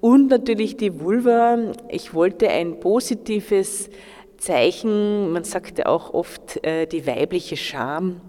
Und natürlich die Vulva. Ich wollte ein positives Zeichen, man sagt ja auch oft äh, die weibliche Scham.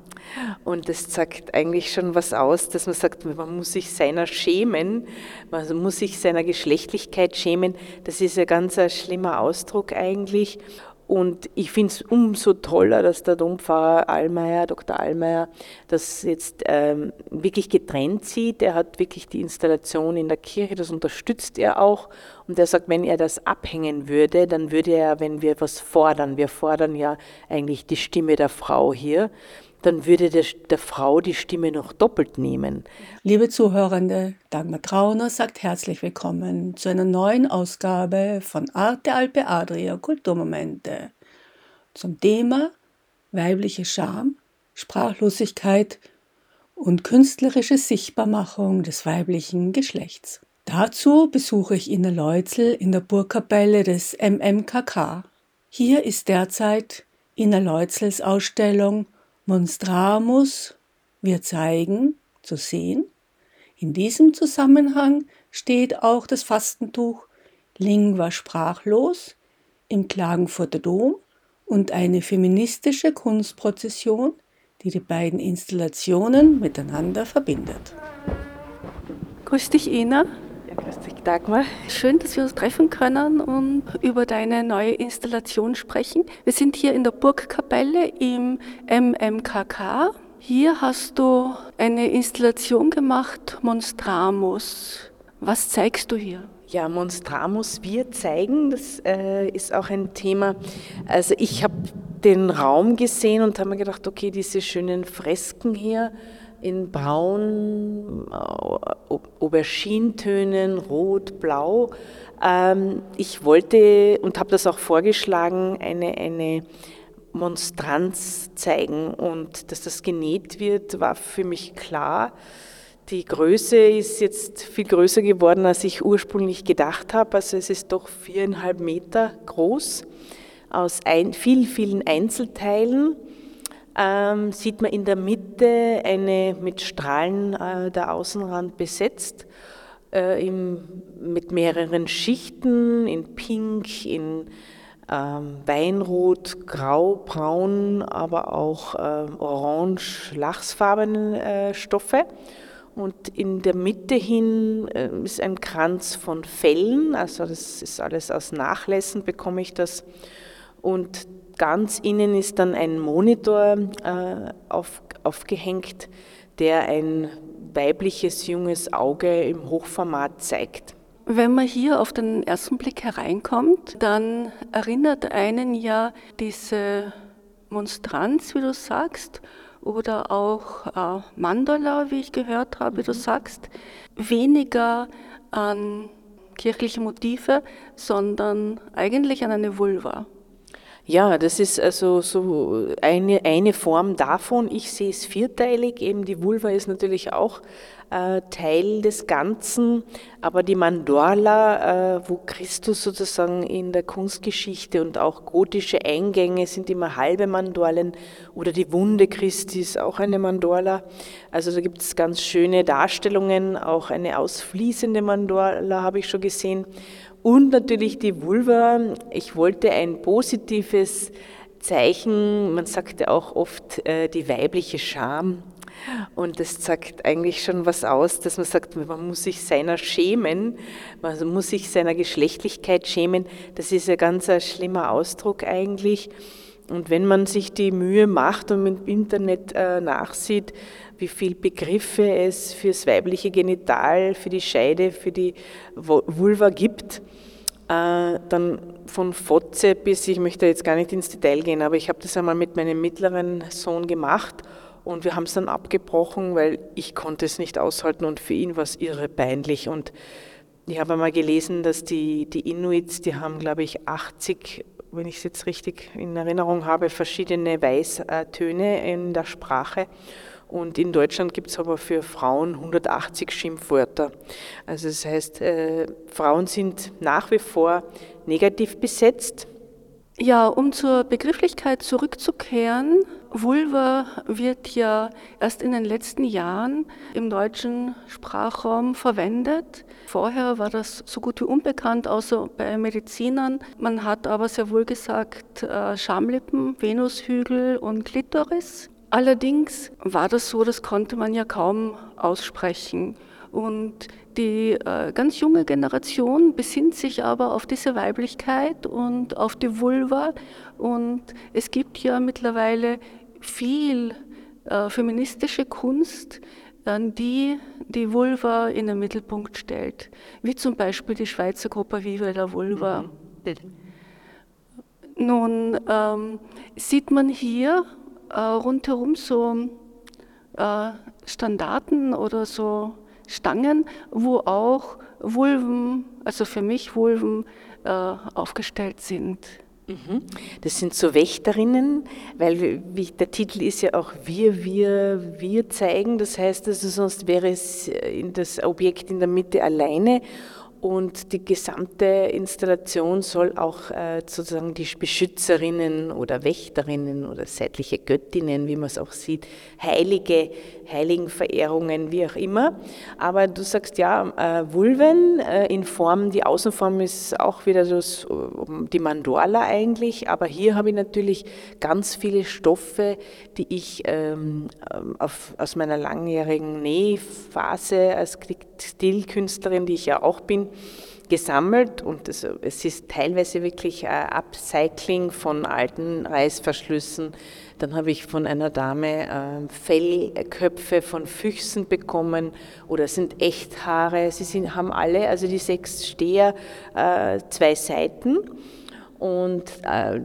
Und das sagt eigentlich schon was aus, dass man sagt, man muss sich seiner schämen, man muss sich seiner Geschlechtlichkeit schämen. Das ist ein ganz ein schlimmer Ausdruck eigentlich. Und ich finde es umso toller, dass der Dompfarrer Allmeier, Dr. Allmeier, das jetzt ähm, wirklich getrennt sieht. Er hat wirklich die Installation in der Kirche, das unterstützt er auch. Und er sagt, wenn er das abhängen würde, dann würde er, wenn wir was fordern, wir fordern ja eigentlich die Stimme der Frau hier, dann würde der, der, Frau die Stimme noch doppelt nehmen. Liebe Zuhörende, Dagmar Trauner sagt herzlich willkommen zu einer neuen Ausgabe von Arte Alpe Adria Kulturmomente zum Thema weibliche Scham, Sprachlosigkeit und künstlerische Sichtbarmachung des weiblichen Geschlechts. Dazu besuche ich Ina Leutzel in der Burgkapelle des MMKK. Hier ist derzeit Ina Leutzels Ausstellung Monstramus, wir zeigen, zu sehen. In diesem Zusammenhang steht auch das Fastentuch Lingua sprachlos im Klagenfurter Dom und eine feministische Kunstprozession, die die beiden Installationen miteinander verbindet. Grüß dich, Ina. Grüß dich, Dagmar. Schön, dass wir uns treffen können und über deine neue Installation sprechen. Wir sind hier in der Burgkapelle im MMKK. Hier hast du eine Installation gemacht, Monstramus. Was zeigst du hier? Ja, Monstramus, wir zeigen, das äh, ist auch ein Thema. Also ich habe den Raum gesehen und habe mir gedacht, okay, diese schönen Fresken hier, in braun, äh, Aubergintönen, rot, blau. Ähm, ich wollte und habe das auch vorgeschlagen, eine, eine Monstranz zeigen und dass das genäht wird, war für mich klar. Die Größe ist jetzt viel größer geworden, als ich ursprünglich gedacht habe. Also es ist doch viereinhalb Meter groß aus ein, vielen, vielen Einzelteilen ähm, sieht man in der Mitte eine mit Strahlen äh, der Außenrand besetzt, äh, im, mit mehreren Schichten in Pink, in ähm, Weinrot, Grau, Braun, aber auch äh, Orange, lachsfarbene äh, Stoffe. Und in der Mitte hin äh, ist ein Kranz von Fellen, also das ist alles aus Nachlässen, bekomme ich das. Und Ganz innen ist dann ein Monitor äh, auf, aufgehängt, der ein weibliches junges Auge im Hochformat zeigt. Wenn man hier auf den ersten Blick hereinkommt, dann erinnert einen ja diese Monstranz, wie du sagst, oder auch äh, Mandala, wie ich gehört habe, wie du mhm. sagst, weniger an kirchliche Motive, sondern eigentlich an eine Vulva. Ja, das ist also so eine, eine Form davon. Ich sehe es vierteilig. Eben die Vulva ist natürlich auch äh, Teil des Ganzen, aber die Mandorla, äh, wo Christus sozusagen in der Kunstgeschichte und auch gotische Eingänge sind immer halbe Mandorlen oder die Wunde Christi ist auch eine Mandorla. Also da gibt es ganz schöne Darstellungen, auch eine ausfließende Mandorla habe ich schon gesehen. Und natürlich die Vulva. Ich wollte ein positives Zeichen, man sagt ja auch oft äh, die weibliche Scham. Und das sagt eigentlich schon was aus, dass man sagt, man muss sich seiner schämen, man muss sich seiner Geschlechtlichkeit schämen. Das ist ein ganz ein schlimmer Ausdruck eigentlich. Und wenn man sich die Mühe macht und im Internet äh, nachsieht, wie viele Begriffe es fürs weibliche Genital, für die Scheide, für die Vulva gibt, äh, dann von Fotze bis, ich möchte jetzt gar nicht ins Detail gehen, aber ich habe das einmal mit meinem mittleren Sohn gemacht und wir haben es dann abgebrochen, weil ich konnte es nicht aushalten und für ihn war es irre peinlich und Ich habe einmal gelesen, dass die, die Inuits, die haben, glaube ich, 80, wenn ich es jetzt richtig in Erinnerung habe, verschiedene Weißtöne in der Sprache. Und in Deutschland gibt es aber für Frauen 180 Schimpfwörter. Also das heißt, äh, Frauen sind nach wie vor negativ besetzt. Ja, um zur Begrifflichkeit zurückzukehren, Vulva wird ja erst in den letzten Jahren im deutschen Sprachraum verwendet. Vorher war das so gut wie unbekannt, außer bei Medizinern. Man hat aber sehr wohl gesagt äh, Schamlippen, Venushügel und Klitoris. Allerdings war das so, das konnte man ja kaum aussprechen. Und die äh, ganz junge Generation besinnt sich aber auf diese Weiblichkeit und auf die Vulva. Und es gibt ja mittlerweile viel äh, feministische Kunst, die die Vulva in den Mittelpunkt stellt, wie zum Beispiel die Schweizer Gruppe Viva la Vulva. Mhm. Nun ähm, sieht man hier äh, rundherum so äh, Standarten oder so Stangen, wo auch Vulven, also für mich Vulven, äh, aufgestellt sind. Mhm. Das sind so Wächterinnen, weil der Titel ist ja auch wir, wir, wir zeigen. Das heißt also, sonst wäre es äh, das Objekt in der Mitte alleine und die gesamte Installation soll auch äh, sozusagen die Beschützerinnen oder Wächterinnen oder seitliche Göttinnen, wie man es auch sieht, Heilige, Heiligenverehrungen, wie auch immer. Aber du sagst ja, äh, Vulven äh, in Form, die Außenform ist auch wieder das, die Mandorla eigentlich, aber hier habe ich natürlich ganz viele Stoffe, die ich ähm, auf, aus meiner langjährigen Nähphase als Textilkünstlerin, die ich ja auch bin, gesammelt und es, ist teilweise wirklich ein Upcycling von alten Reißverschlüssen. Dann habe ich von einer Dame äh, Fellköpfe von Füchsen bekommen oder sind Echthaare. Sie sind, haben alle, also die sechs Steher, äh, zwei Seiten und äh,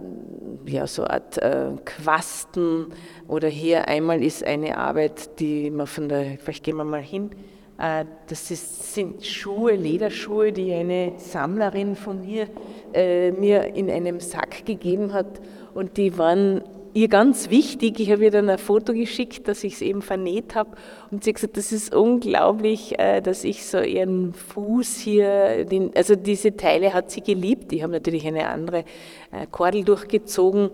ja, so eine Art äh, Quasten oder hier einmal ist eine Arbeit, die man von der, vielleicht gehen wir mal hin, äh, das ist, sind Schuhe, Lederschuhe, die eine Sammlerin von mir äh, mir in einem Sack gegeben hat. Und die waren ihr ganz wichtig. Ich habe ihr dann ein Foto geschickt, dass ich es eben vernäht habe. Und sie hat gesagt, das ist unglaublich, äh, dass ich so ihren Fuß hier, den, also diese Teile hat sie geliebt. Die haben natürlich eine andere äh, Kordel durchgezogen.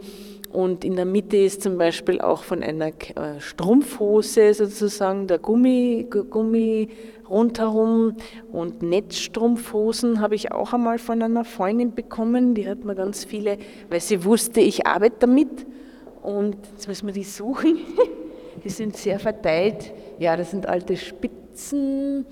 Und in der Mitte ist zum Beispiel auch von einer äh, Strumpfhose sozusagen der Gummi, Gummi rundherum und Netzstrumpfhosen habe ich auch einmal von einer Freundin bekommen. Die hat mir ganz viele, weil sie wusste, ich arbeite damit. Und jetzt müssen wir die suchen. Die sind sehr verteilt. Ja, das sind alte Spitzen.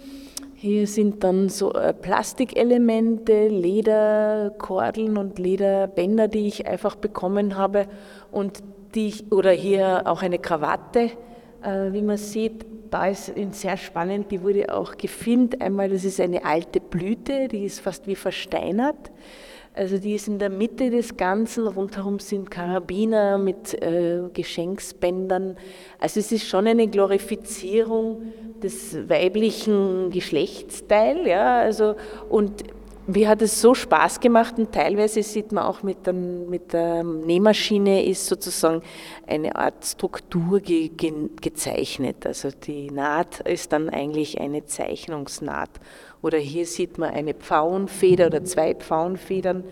Hier sind dann so äh, Plastikelemente, Lederkordeln und Lederbänder, die ich einfach bekommen habe und die ich, oder hier auch eine Krawatte, äh, wie man sieht. Da ist sehr spannend, die wurde auch gefilmt. Einmal, das ist eine alte Blüte, die ist fast wie versteinert. Also die ist in der Mitte des Ganzen, rundherum sind Karabiner mit äh, Geschenksbändern. Also es ist schon eine Glorifizierung des weiblichen Geschlechtsteils. Ja, also, und mir hat es so Spaß gemacht und teilweise sieht man auch mit der, mit der Nähmaschine ist sozusagen eine Art Struktur ge, ge, gezeichnet. Also die Naht ist dann eigentlich eine Zeichnungsnaht. Oder hier sieht man eine Pfauenfeder oder zwei Pfauenfedern.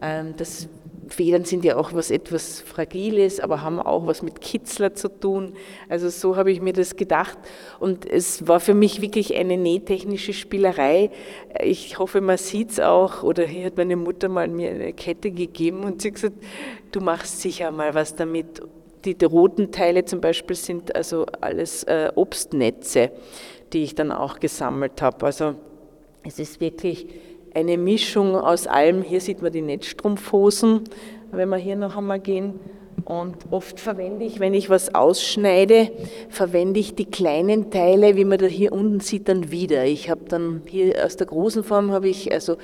Ähm, das Federn sind ja auch was etwas Fragiles, aber haben auch was mit Kitzler zu tun. Also so habe ich mir das gedacht. Und es war für mich wirklich eine nähtechnische Spielerei. Ich hoffe, man sieht es auch. Oder hier hat meine Mutter mal mir eine Kette gegeben und sie gesagt, du machst sicher mal was damit. Die, die roten Teile zum Beispiel sind also alles äh, Obstnetze, die ich dann auch gesammelt habe. Also es ist wirklich eine Mischung aus allem. Hier sieht man die Netzstrumpfhosen, wenn wir hier noch einmal gehen. Und oft verwende ich, wenn ich was ausschneide, verwende ich die kleinen Teile, wie man da hier unten sieht, dann wieder. Ich habe dann hier aus der großen Form habe ich also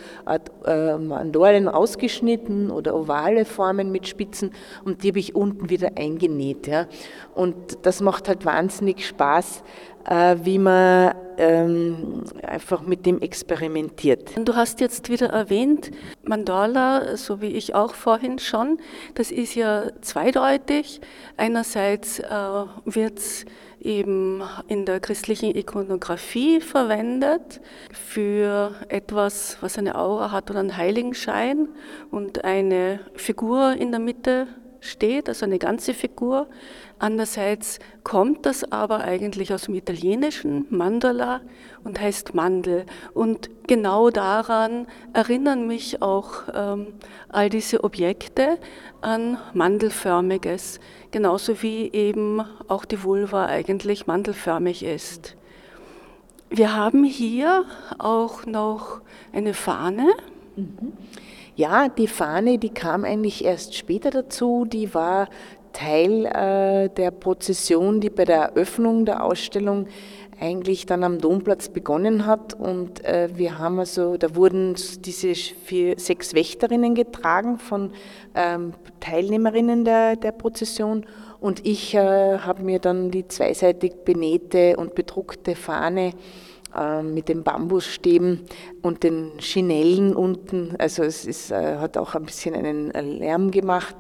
äh, Mandolen ausgeschnitten oder ovale Formen mit Spitzen und die habe ich unten wieder eingenäht. Ja. Und das macht halt wahnsinnig Spaß, äh, wie man ähm, einfach mit dem experimentiert. Du hast jetzt wieder erwähnt, Mandala, so wie ich auch vorhin schon, das ist ja zweideutig. Einerseits äh, wird es eben in der christlichen Ikonografie verwendet für etwas, was eine Aura hat oder einen Heiligenschein und eine Figur in der Mitte steht, also eine ganze Figur. Andererseits kommt das aber eigentlich aus dem italienischen Mandala und heißt Mandel. Und genau daran erinnern mich auch ähm, all diese Objekte an Mandelförmiges, genauso wie eben auch die Vulva eigentlich mandelförmig ist. Wir haben hier auch noch eine Fahne. Mhm. Ja, die Fahne, die kam eigentlich erst später dazu. Die war Teil äh, der Prozession, die bei der Eröffnung der Ausstellung eigentlich dann am Domplatz begonnen hat. Und äh, wir haben also, da wurden diese vier, sechs Wächterinnen getragen von ähm, Teilnehmerinnen der, der Prozession. Und ich äh, habe mir dann die zweiseitig benähte und bedruckte Fahne äh, mit den Bambusstäben und den Chinellen unten, also es ist, äh, hat auch ein bisschen einen Lärm gemacht,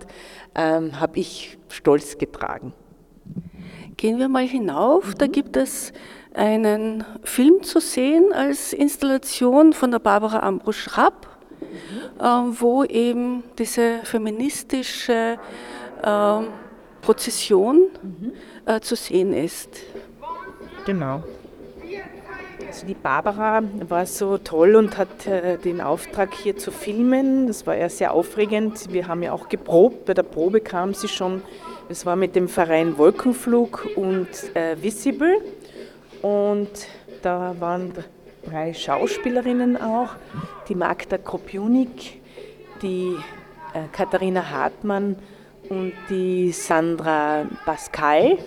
ähm, habe ich stolz getragen. Gehen wir mal hinauf, mhm. da gibt es einen Film zu sehen als Installation von der Barbara Ambrosch-Rapp, mhm. äh, wo eben diese feministische äh, Prozession mhm. äh, zu sehen ist. Genau. Also die Barbara war so toll und hat äh, den Auftrag hier zu filmen. Das war ja sehr aufregend. Wir haben ja auch geprobt. Bei der Probe kam sie schon. Es war mit dem Verein Wolkenflug und äh, Visible. Und da waren drei Schauspielerinnen auch. Die Magda Kopjunik, die äh, Katharina Hartmann und die Sandra Pascal.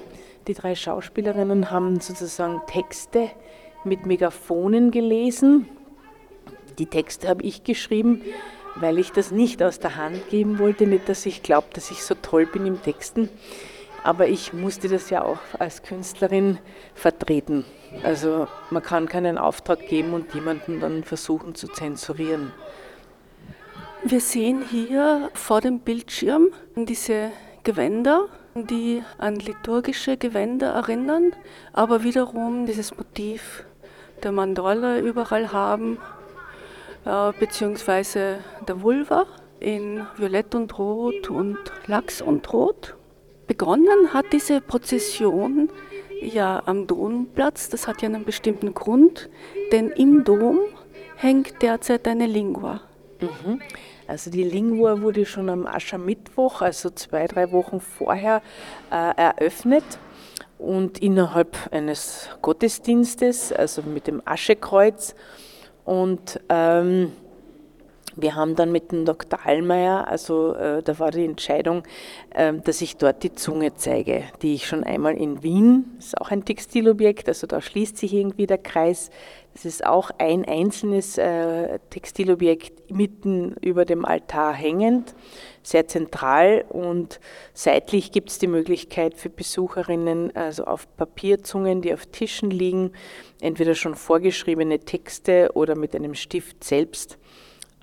Die drei Schauspielerinnen haben sozusagen Texte mit Megaphonen gelesen. Die Texte habe ich geschrieben, weil ich das nicht aus der Hand geben wollte. Nicht, dass ich glaube, dass ich so toll bin im Texten. Aber ich musste das ja auch als Künstlerin vertreten. Also man kann keinen Auftrag geben und jemanden dann versuchen zu zensurieren. Wir sehen hier vor dem Bildschirm diese Gewänder, die an liturgische Gewänder erinnern, aber wiederum dieses Motiv der Mandala überall haben, äh, beziehungsweise der Vulva in Violett und Rot und Lachs und Rot. Begonnen hat diese Prozession ja am Domplatz, das hat ja einen bestimmten Grund, denn im Dom hängt derzeit eine Lingua. Mhm. Also die Lingua wurde schon am Aschermittwoch, also zwei, drei Wochen vorher, äh, eröffnet und innerhalb eines Gottesdienstes, also mit dem Aschekreuz. Und ähm, wir haben dann mit dem Dr. Allmeier, also äh, da war die Entscheidung, äh, dass ich dort die Zunge zeige, die ich schon einmal in Wien, ist auch ein Textilobjekt, also da schließt sich irgendwie der Kreis. Das ist auch ein einzelnes äh, Textilobjekt mitten über dem Altar hängend sehr zentral und seitlich gibt es die Möglichkeit für Besucherinnen, also auf Papierzungen, die auf Tischen liegen, entweder schon vorgeschriebene Texte oder mit einem Stift selbst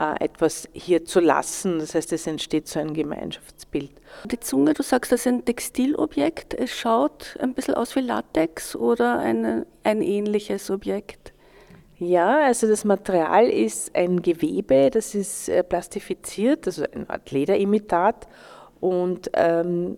äh, etwas hier zu lassen. Das heißt, es entsteht so ein Gemeinschaftsbild. Die Zunge, du sagst, das ist ein Textilobjekt. Es schaut ein bisschen aus wie Latex oder eine, ein ähnliches Objekt. Ja, also das Material ist ein Gewebe, das ist äh, plastifiziert, also eine Art Lederimitat und ähm,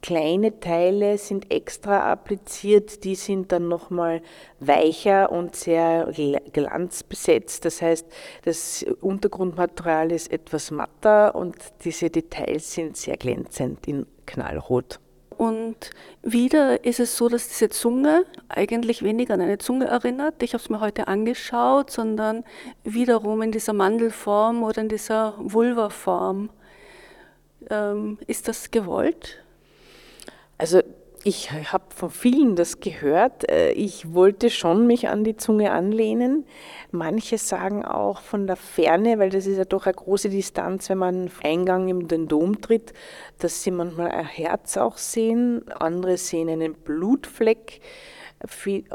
kleine Teile sind extra appliziert, die sind dann nochmal weicher und sehr glanzbesetzt. Das heißt, das Untergrundmaterial ist etwas matter und diese Details sind sehr glänzend in Knallrot. Und wieder ist es so, dass diese Zunge eigentlich weniger an eine Zunge erinnert. Ich habe es mir heute angeschaut, sondern wiederum in dieser Mandelform oder in dieser Vulvaform. Ähm, ist das gewollt? Also ich habe von vielen das gehört. Äh, ich wollte schon mich an die Zunge anlehnen. Manche sagen auch von der Ferne, weil das ist ja doch eine große Distanz, wenn man Eingang in den Dom tritt, dass sie manchmal ein Herz auch sehen. Andere sehen einen Blutfleck.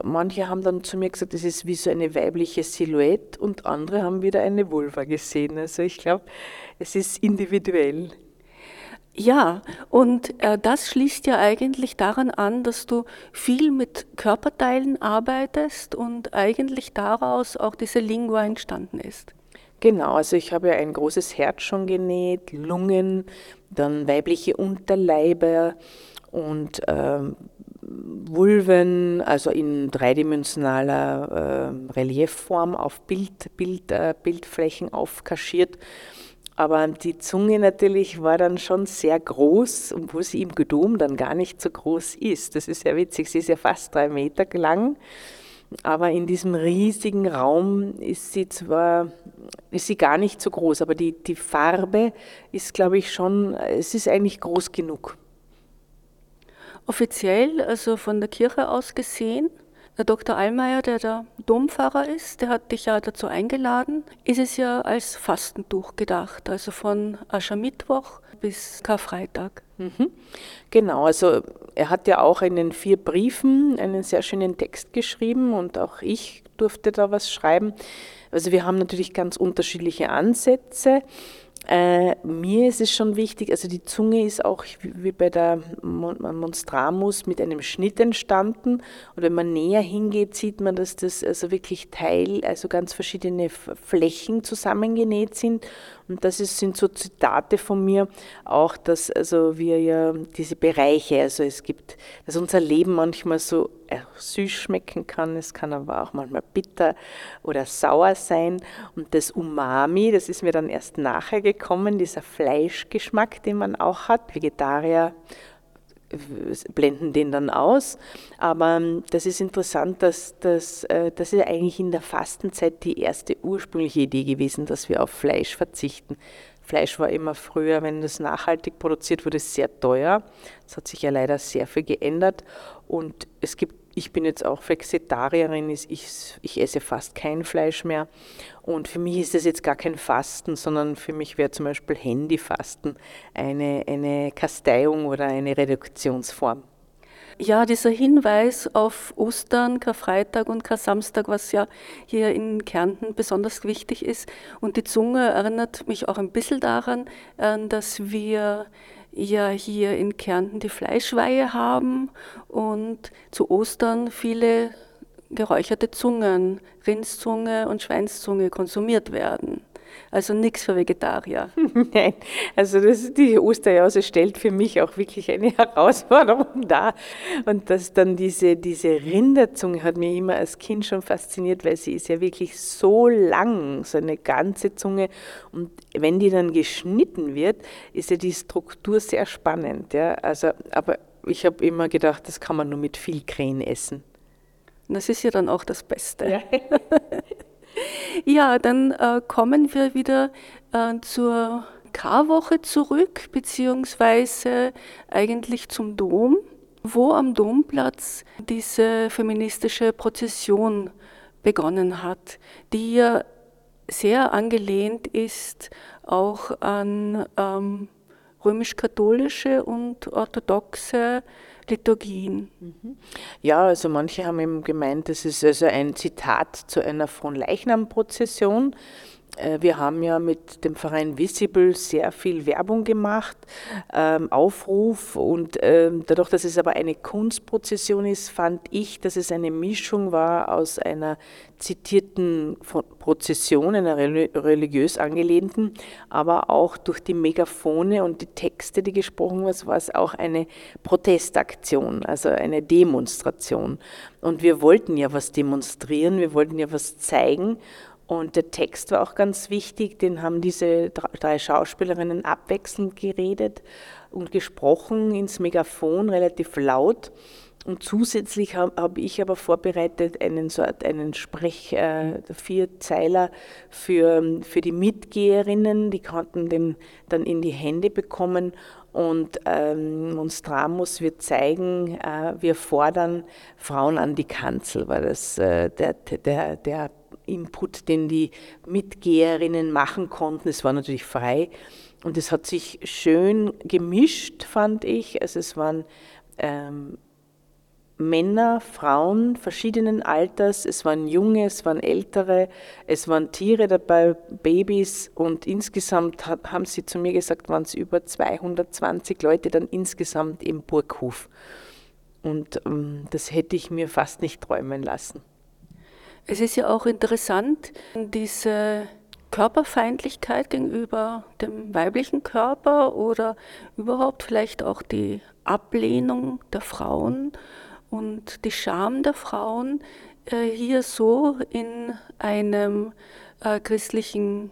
Manche haben dann zu mir gesagt, das ist wie so eine weibliche Silhouette und andere haben wieder eine Vulva gesehen. Also ich glaube, es ist individuell. Ja, und äh, das schließt ja eigentlich daran an, dass du viel mit Körperteilen arbeitest und eigentlich daraus auch diese Lingua entstanden ist. Genau, also ich habe ja ein großes Herz schon genäht, Lungen, dann weibliche Unterleibe und ähm, Vulven, also in dreidimensionaler äh, Reliefform auf Bild, Bild, äh, Bildflächen aufkaschiert. Aber die Zunge natürlich war dann schon sehr groß, obwohl sie im Gedom dann gar nicht so groß ist. Das ist ja witzig, sie ist ja fast drei Meter lang. Aber in diesem riesigen Raum ist sie zwar ist sie gar nicht so groß, aber die, die Farbe ist, glaube ich, schon, es ist eigentlich groß genug. Offiziell, also von der Kirche aus gesehen, der Dr. Allmeier, der der Dompfarrer ist, der hat dich ja dazu eingeladen, ist es ja als Fastentuch gedacht, also von Aschermittwoch bis Karfreitag. Mhm. Genau, also er hat ja auch in den vier Briefen einen sehr schönen Text geschrieben und auch ich durfte da was schreiben. Also wir haben natürlich ganz unterschiedliche Ansätze. Äh, mir ist es schon wichtig, also die Zunge ist auch wie bei der Monstramus mit einem Schnitt entstanden. Und wenn man näher hingeht, sieht man, dass das also wirklich Teil, also ganz verschiedene Flächen zusammengenäht sind. Und das ist, sind so Zitate von mir, auch dass also wir ja diese Bereiche, also es gibt, dass unser Leben manchmal so äh, süß schmecken kann, es kann aber auch manchmal bitter oder sauer sein. Und das Umami, das ist mir dann erst nachher gekommen, dieser Fleischgeschmack, den man auch hat. Vegetarier blenden den dann aus. Aber ähm, das ist interessant, dass, äh, das ist eigentlich in der Fastenzeit die erste ursprüngliche Idee gewesen, dass wir auf Fleisch verzichten. Fleisch war immer früher, wenn das nachhaltig produziert wurde, sehr teuer. Es hat sich ja leider sehr viel geändert und es gibt ich bin jetzt auch Vegetarierin, ich, ich esse fast kein Fleisch mehr. Und für mich ist das jetzt gar kein Fasten, sondern für mich wäre zum Beispiel Handyfasten eine, eine Kasteiung oder eine Reduktionsform. Ja, dieser Hinweis auf Ostern, Karfreitag und Kar-Samstag, was ja hier in Kärnten besonders wichtig ist. Und die Zunge erinnert mich auch ein bisschen daran, äh, dass wir ja hier in Kärnten die Fleischweihe haben und zu Ostern viele geräucherte Zungen, Rindszunge und Schweinszunge konsumiert werden. Also nichts für Vegetarier. Nein, also das, die Osterjause stellt für mich auch wirklich eine Herausforderung dar. Und dass dann diese, diese Rinderzunge hat mir immer als Kind schon fasziniert, weil sie ist ja wirklich so lang, so eine ganze Zunge. Und wenn die dann geschnitten wird, ist ja die Struktur sehr spannend. Ja? Also, aber ich habe immer gedacht, das kann man nur mit viel Krähen essen. Das ist ja dann auch das Beste. Ja. Ja, dann äh, kommen wir wieder äh, zur Karwoche zurück, beziehungsweise eigentlich zum Dom, wo am Domplatz diese feministische Prozession begonnen hat, die ja sehr angelehnt ist auch an ähm, römisch-katholische und orthodoxe Liturgien. Ja, also manche haben eben gemeint, das ist also ein Zitat zu einer Fronleichnam-Prozession. Äh, wir haben ja mit dem Verein Visible sehr viel Werbung gemacht, ähm, Aufruf und ähm, dadurch, dass es aber eine Kunstprozession ist, fand ich, dass es eine Mischung war aus einer zitierten Prozession, einer religiös angelehnten, aber auch durch die Megaphone und die Texte, die gesprochen wurden, war es auch eine Protestaktion, also eine Demonstration. Und wir wollten ja was demonstrieren, wir wollten ja was zeigen und der Text war auch ganz wichtig, den haben diese drei Schauspielerinnen abwechselnd geredet und gesprochen ins Megafon, relativ laut. Und zusätzlich habe hab ich aber vorbereitet einen, so einen Sprech, äh, Vierzeiler für, für die Mitgeherinnen, die konnten den dann in die Hände bekommen und ähm, Monstramus wird zeigen, äh, wir fordern Frauen an die Kanzel, war das äh, der, der, der Input, den die Mitgeherinnen machen konnten. Es war natürlich frei und es hat sich schön gemischt, fand ich. Also es waren ähm, Männer, Frauen verschiedenen Alters, es waren junge, es waren ältere, es waren Tiere dabei, Babys und insgesamt haben sie zu mir gesagt, waren es über 220 Leute dann insgesamt im Burghof. Und ähm, das hätte ich mir fast nicht träumen lassen. Es ist ja auch interessant, diese Körperfeindlichkeit gegenüber dem weiblichen Körper oder überhaupt vielleicht auch die Ablehnung der Frauen und die Scham der Frauen äh, hier so in einem äh, christlichen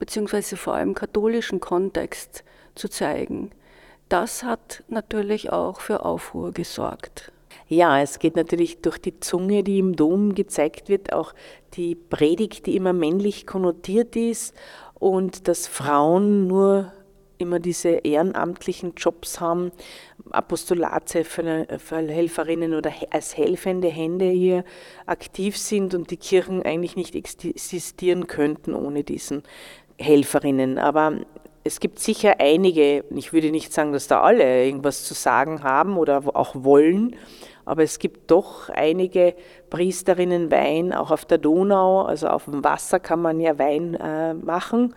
beziehungsweise vor allem katholischen Kontext zu zeigen. Das hat natürlich auch für Aufruhr gesorgt. Ja, es geht natürlich durch die Zunge, die im Dom gezeigt wird, auch die Predigt, die immer männlich konnotiert ist und dass Frauen nur immer diese ehrenamtlichen Jobs haben, Apostolatshelferinnen oder als helfende Hände hier aktiv sind und die Kirchen eigentlich nicht existieren könnten ohne diesen Helferinnen. Aber es gibt sicher einige, ich würde nicht sagen, dass da alle irgendwas zu sagen haben oder auch wollen, aber es gibt doch einige Priesterinnen Wein, auch auf der Donau, also auf dem Wasser kann man ja Wein äh, machen.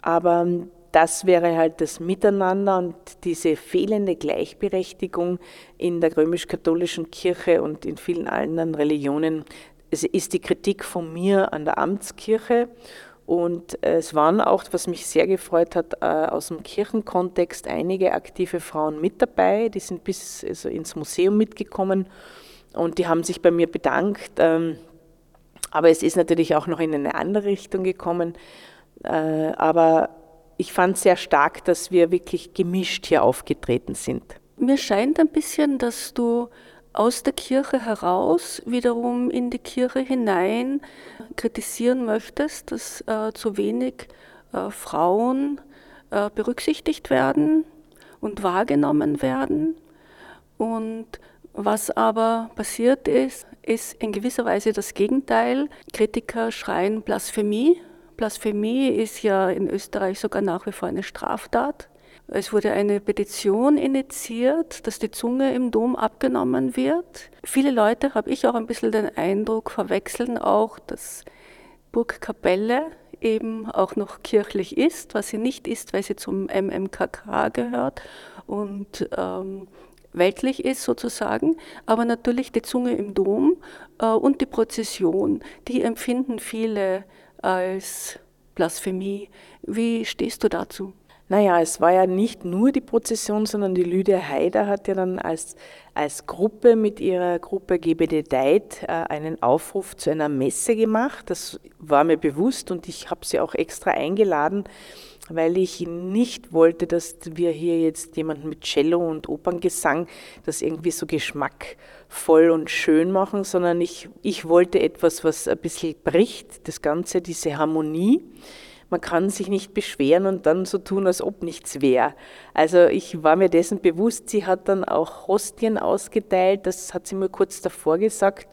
Aber das wäre halt das Miteinander und diese fehlende Gleichberechtigung in der römisch-katholischen Kirche und in vielen anderen Religionen. Es ist die Kritik von mir an der Amtskirche und es waren auch, was mich sehr gefreut hat, äh, aus dem Kirchenkontext einige aktive Frauen mit dabei. Die sind bis also ins Museum mitgekommen und die haben sich bei mir bedankt. Ähm, aber es ist natürlich auch noch in eine andere Richtung gekommen. Äh, aber ich fand sehr stark, dass wir wirklich gemischt hier aufgetreten sind. Mir scheint ein bisschen, dass du aus der Kirche heraus wiederum in die Kirche hinein kritisieren möchtest, dass äh, zu wenig äh, Frauen äh, berücksichtigt werden und wahrgenommen werden. Und was aber passiert ist, ist in gewisser Weise das Gegenteil. Kritiker schreien Blasphemie Blasphemie ist ja in Österreich sogar nach wie vor eine Straftat. Es wurde eine Petition initiiert, dass die Zunge im Dom abgenommen wird. Viele Leute, habe ich auch ein bisschen den Eindruck, verwechseln auch, dass Burgkapelle eben auch noch kirchlich ist, was sie nicht ist, weil sie zum MMKK gehört und ähm, weltlich ist sozusagen, aber natürlich die Zunge im Dom äh, und die Prozession, die empfinden viele als Blasphemie. Wie stehst du dazu? Naja, es war ja nicht nur die Prozession, sondern die Lydia Haider hat ja dann als, als Gruppe mit ihrer Gruppe GBD Deit äh, einen Aufruf zu einer Messe gemacht. Das war mir bewusst und ich habe sie auch extra eingeladen, weil ich nicht wollte, dass wir hier jetzt jemanden mit Cello und Operngesang das irgendwie so geschmackvoll und schön machen, sondern ich, ich wollte etwas, was ein bisschen bricht, das Ganze, diese Harmonie. Man kann sich nicht beschweren und dann so tun, als ob nichts wäre. Also ich war mir dessen bewusst, sie hat dann auch Hostien ausgeteilt, das hat sie mir kurz davor gesagt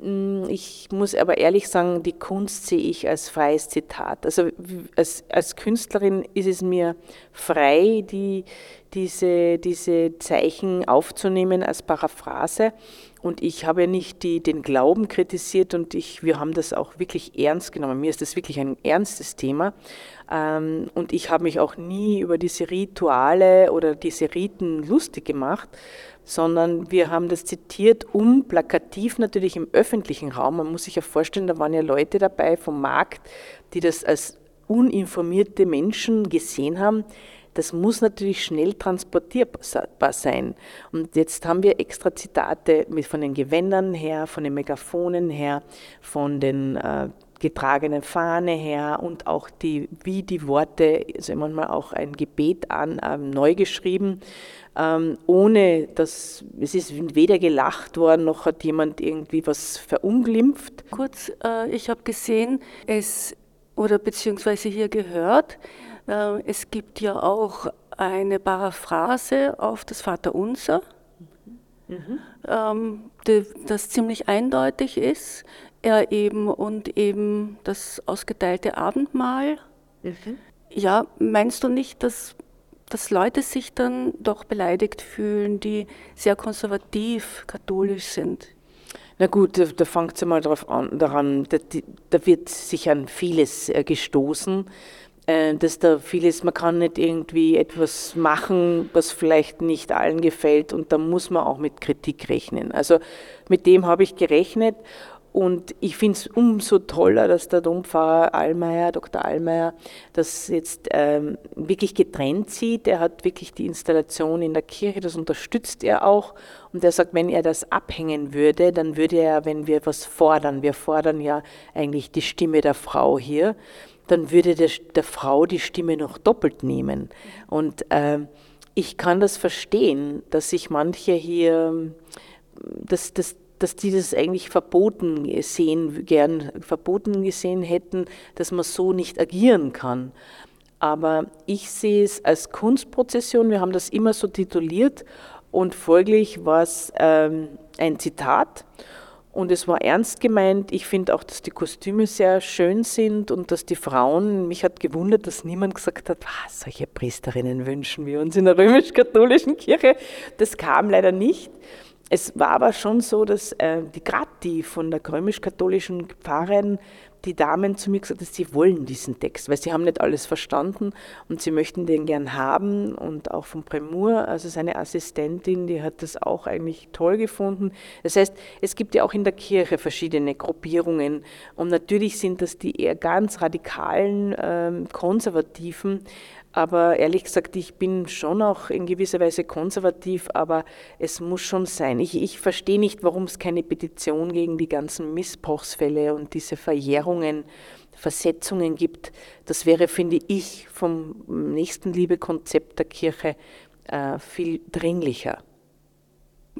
Mm, ich muss aber ehrlich sagen, die Kunst sehe ich als freies Zitat. Also als, als Künstlerin ist es mir frei, die, diese, diese Zeichen aufzunehmen als Paraphrase. Und ich habe nicht die, den Glauben kritisiert und ich, wir haben das auch wirklich ernst genommen. Mir ist das wirklich ein ernstes Thema. Ähm, und ich habe mich auch nie über diese Rituale oder diese Riten lustig gemacht, sondern wir haben das zitiert, um plakativ natürlich im öffentlichen Raum, man muss sich ja vorstellen, da waren ja Leute dabei vom Markt, die das als uninformierte Menschen gesehen haben, das muss natürlich schnell transportierbar sein. Und jetzt haben wir extra Zitate mit, von den Gewändern her, von den Megaphonen her, von den äh, getragenen Fahne her und auch die, wie die Worte, also manchmal auch ein Gebet an, ähm, neu geschrieben ähm, ohne dass es ist weder gelacht worden, noch hat jemand irgendwie was verunglimpft. Kurz, äh, ich habe gesehen, es oder beziehungsweise hier gehört, es gibt ja auch eine Paraphrase auf das Vaterunser, mhm. das ziemlich eindeutig ist. Er eben und eben das ausgeteilte Abendmahl. Mhm. Ja, meinst du nicht, dass dass Leute sich dann doch beleidigt fühlen, die sehr konservativ katholisch sind. Na gut, da, da fängt es mal drauf an, daran, da, da, wird sich an vieles äh, gestoßen, äh, dass da vieles, man kann nicht irgendwie etwas machen, was vielleicht nicht allen gefällt und da muss man auch mit Kritik rechnen. Also mit dem habe ich gerechnet und ich finde es umso toller, dass der Dompfarrer Allmeier, Dr. Allmeier, das jetzt ähm, wirklich getrennt sieht. Er hat wirklich die Installation in der Kirche, das unterstützt er auch. Und er sagt, wenn er das abhängen würde, dann würde er, wenn wir was fordern, wir fordern ja eigentlich die Stimme der Frau hier, dann würde der, der Frau die Stimme noch doppelt nehmen. Und äh, ich kann das verstehen, dass sich manche hier, dass das dass die das eigentlich verboten sehen, gern verboten gesehen hätten, dass man so nicht agieren kann. Aber ich sehe es als Kunstprozession, wir haben das immer so tituliert und folglich war es ähm, ein Zitat und es war ernst gemeint. Ich finde auch, dass die Kostüme sehr schön sind und dass die Frauen, mich hat gewundert, dass niemand gesagt hat, ah, solche Priesterinnen wünschen wir uns in der römisch-katholischen Kirche. Das kam leider nicht. Es war aber schon so, dass äh, die die von der römisch-katholischen Pfarrerin, die Damen zu mir gesagt haben, sie wollen diesen Text, weil sie haben nicht alles verstanden und sie möchten den gern haben und auch von Premur, also seine Assistentin, die hat das auch eigentlich toll gefunden. Das heißt, es gibt ja auch in der Kirche verschiedene Gruppierungen und natürlich sind das die eher ganz radikalen ähm, Konservativen, aber ehrlich gesagt, ich bin schon auch in gewisser Weise konservativ, aber es muss schon sein. Ich, ich verstehe nicht, warum es keine Petition gegen die ganzen Missbrauchsfälle und diese Verjährungen, Versetzungen gibt. Das wäre, finde ich, vom Nächstenliebe-Konzept der Kirche äh, viel dringlicher.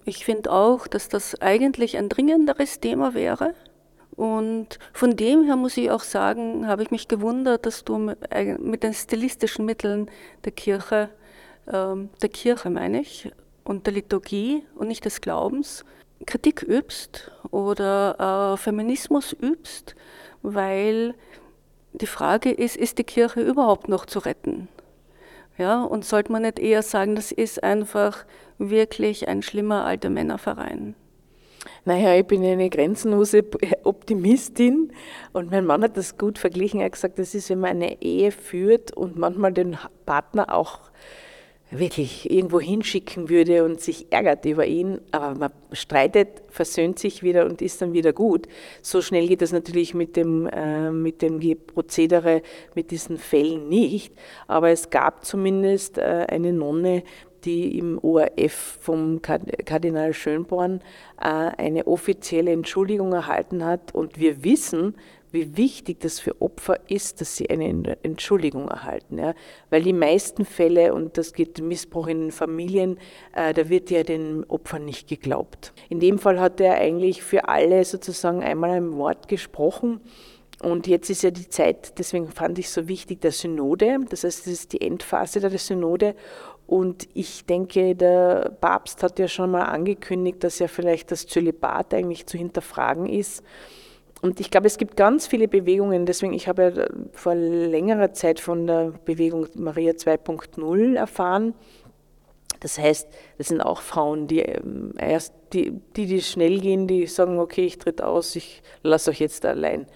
Ich finde auch, dass das eigentlich ein dringenderes Thema wäre. Und von dem her muss ich auch sagen, habe ich mich gewundert, dass du mit, den stilistischen Mitteln der Kirche, ähm, der Kirche meine ich, und der Liturgie und nicht des Glaubens Kritik übst oder äh, Feminismus übst, weil die Frage ist, ist die Kirche überhaupt noch zu retten? Ja, und sollte man nicht eher sagen, das ist einfach wirklich ein schlimmer alter Männerverein? Naja, ich bin eine grenzenlose Optimistin und mein Mann hat das gut verglichen. Er hat gesagt, das ist, wenn man eine Ehe führt und manchmal den Partner auch wirklich irgendwo hinschicken würde und sich ärgert über ihn, aber man streitet, versöhnt sich wieder und ist dann wieder gut. So schnell geht das natürlich mit dem, äh, mit dem Prozedere, mit diesen Fällen nicht, aber es gab zumindest äh, eine Nonne, die im ORF vom Kardinal Schönborn äh, eine offizielle Entschuldigung erhalten hat. Und wir wissen, wie wichtig das für Opfer ist, dass sie eine Entschuldigung erhalten. Weil die meisten Fälle, und das geht Missbrauch in Familien, äh, da wird ja den Opfern nicht geglaubt. In dem Fall hat er eigentlich für alle sozusagen einmal ein Wort gesprochen. Und jetzt ist ja die Zeit, deswegen fand ich so wichtig, der Synode. Das heißt, das ist die Endphase der Synode. Und ich denke, der Papst hat ja schon mal angekündigt, dass ja vielleicht das Zölibat eigentlich zu hinterfragen ist. Und ich glaube, es gibt ganz viele Bewegungen. Deswegen, ich habe ja vor längerer Zeit von der Bewegung Maria 2.0 erfahren. Das heißt, das sind auch Frauen, die ähm, erst, die, die, die schnell gehen, die sagen, okay, ich tritt aus, ich lasse euch jetzt allein.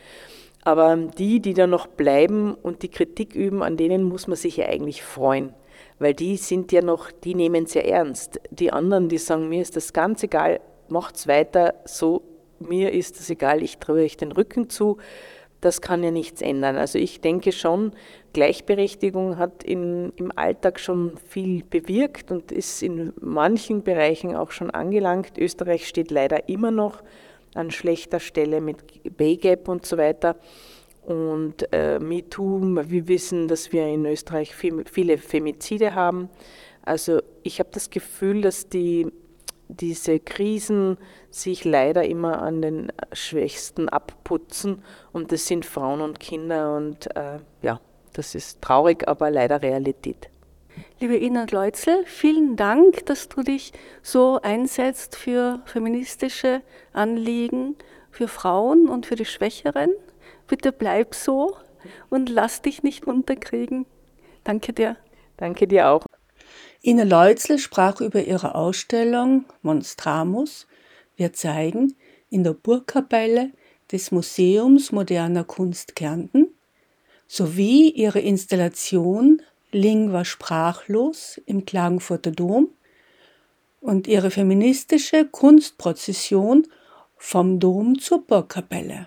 Aber die, die da noch bleiben und die Kritik üben, an denen muss man sich ja eigentlich freuen weil die sind ja noch, die nehmen es ja ernst. Die anderen, die sagen, mir ist das ganz egal, macht's weiter, so, mir ist das egal, ich drehe euch den Rücken zu, das kann ja nichts ändern. Also ich denke schon, Gleichberechtigung hat in, im Alltag schon viel bewirkt und ist in manchen Bereichen auch schon angelangt. Österreich steht leider immer noch an schlechter Stelle mit Pay Gap und so weiter. Und äh, MeToo, wir wissen, dass wir in Österreich viel, viele Femizide haben. Also ich habe das Gefühl, dass die, diese Krisen sich leider immer an den Schwächsten abputzen und das sind Frauen und Kinder und äh, ja, das ist traurig, aber leider Realität. Liebe Ina Leutzel, vielen Dank, dass du dich so einsetzt für feministische Anliegen, für Frauen und für die Schwächeren. Bitte bleib so und lass dich nicht unterkriegen. Danke dir. Danke dir auch. Ina Leutzl sprach über ihre Ausstellung Monstramus. Wir zeigen in der Burgkapelle des Museums Moderner Kunst Kärnten sowie ihre Installation Lingua sprachlos im Klagenfurter Dom und ihre feministische Kunstprozession vom Dom zur Burgkapelle.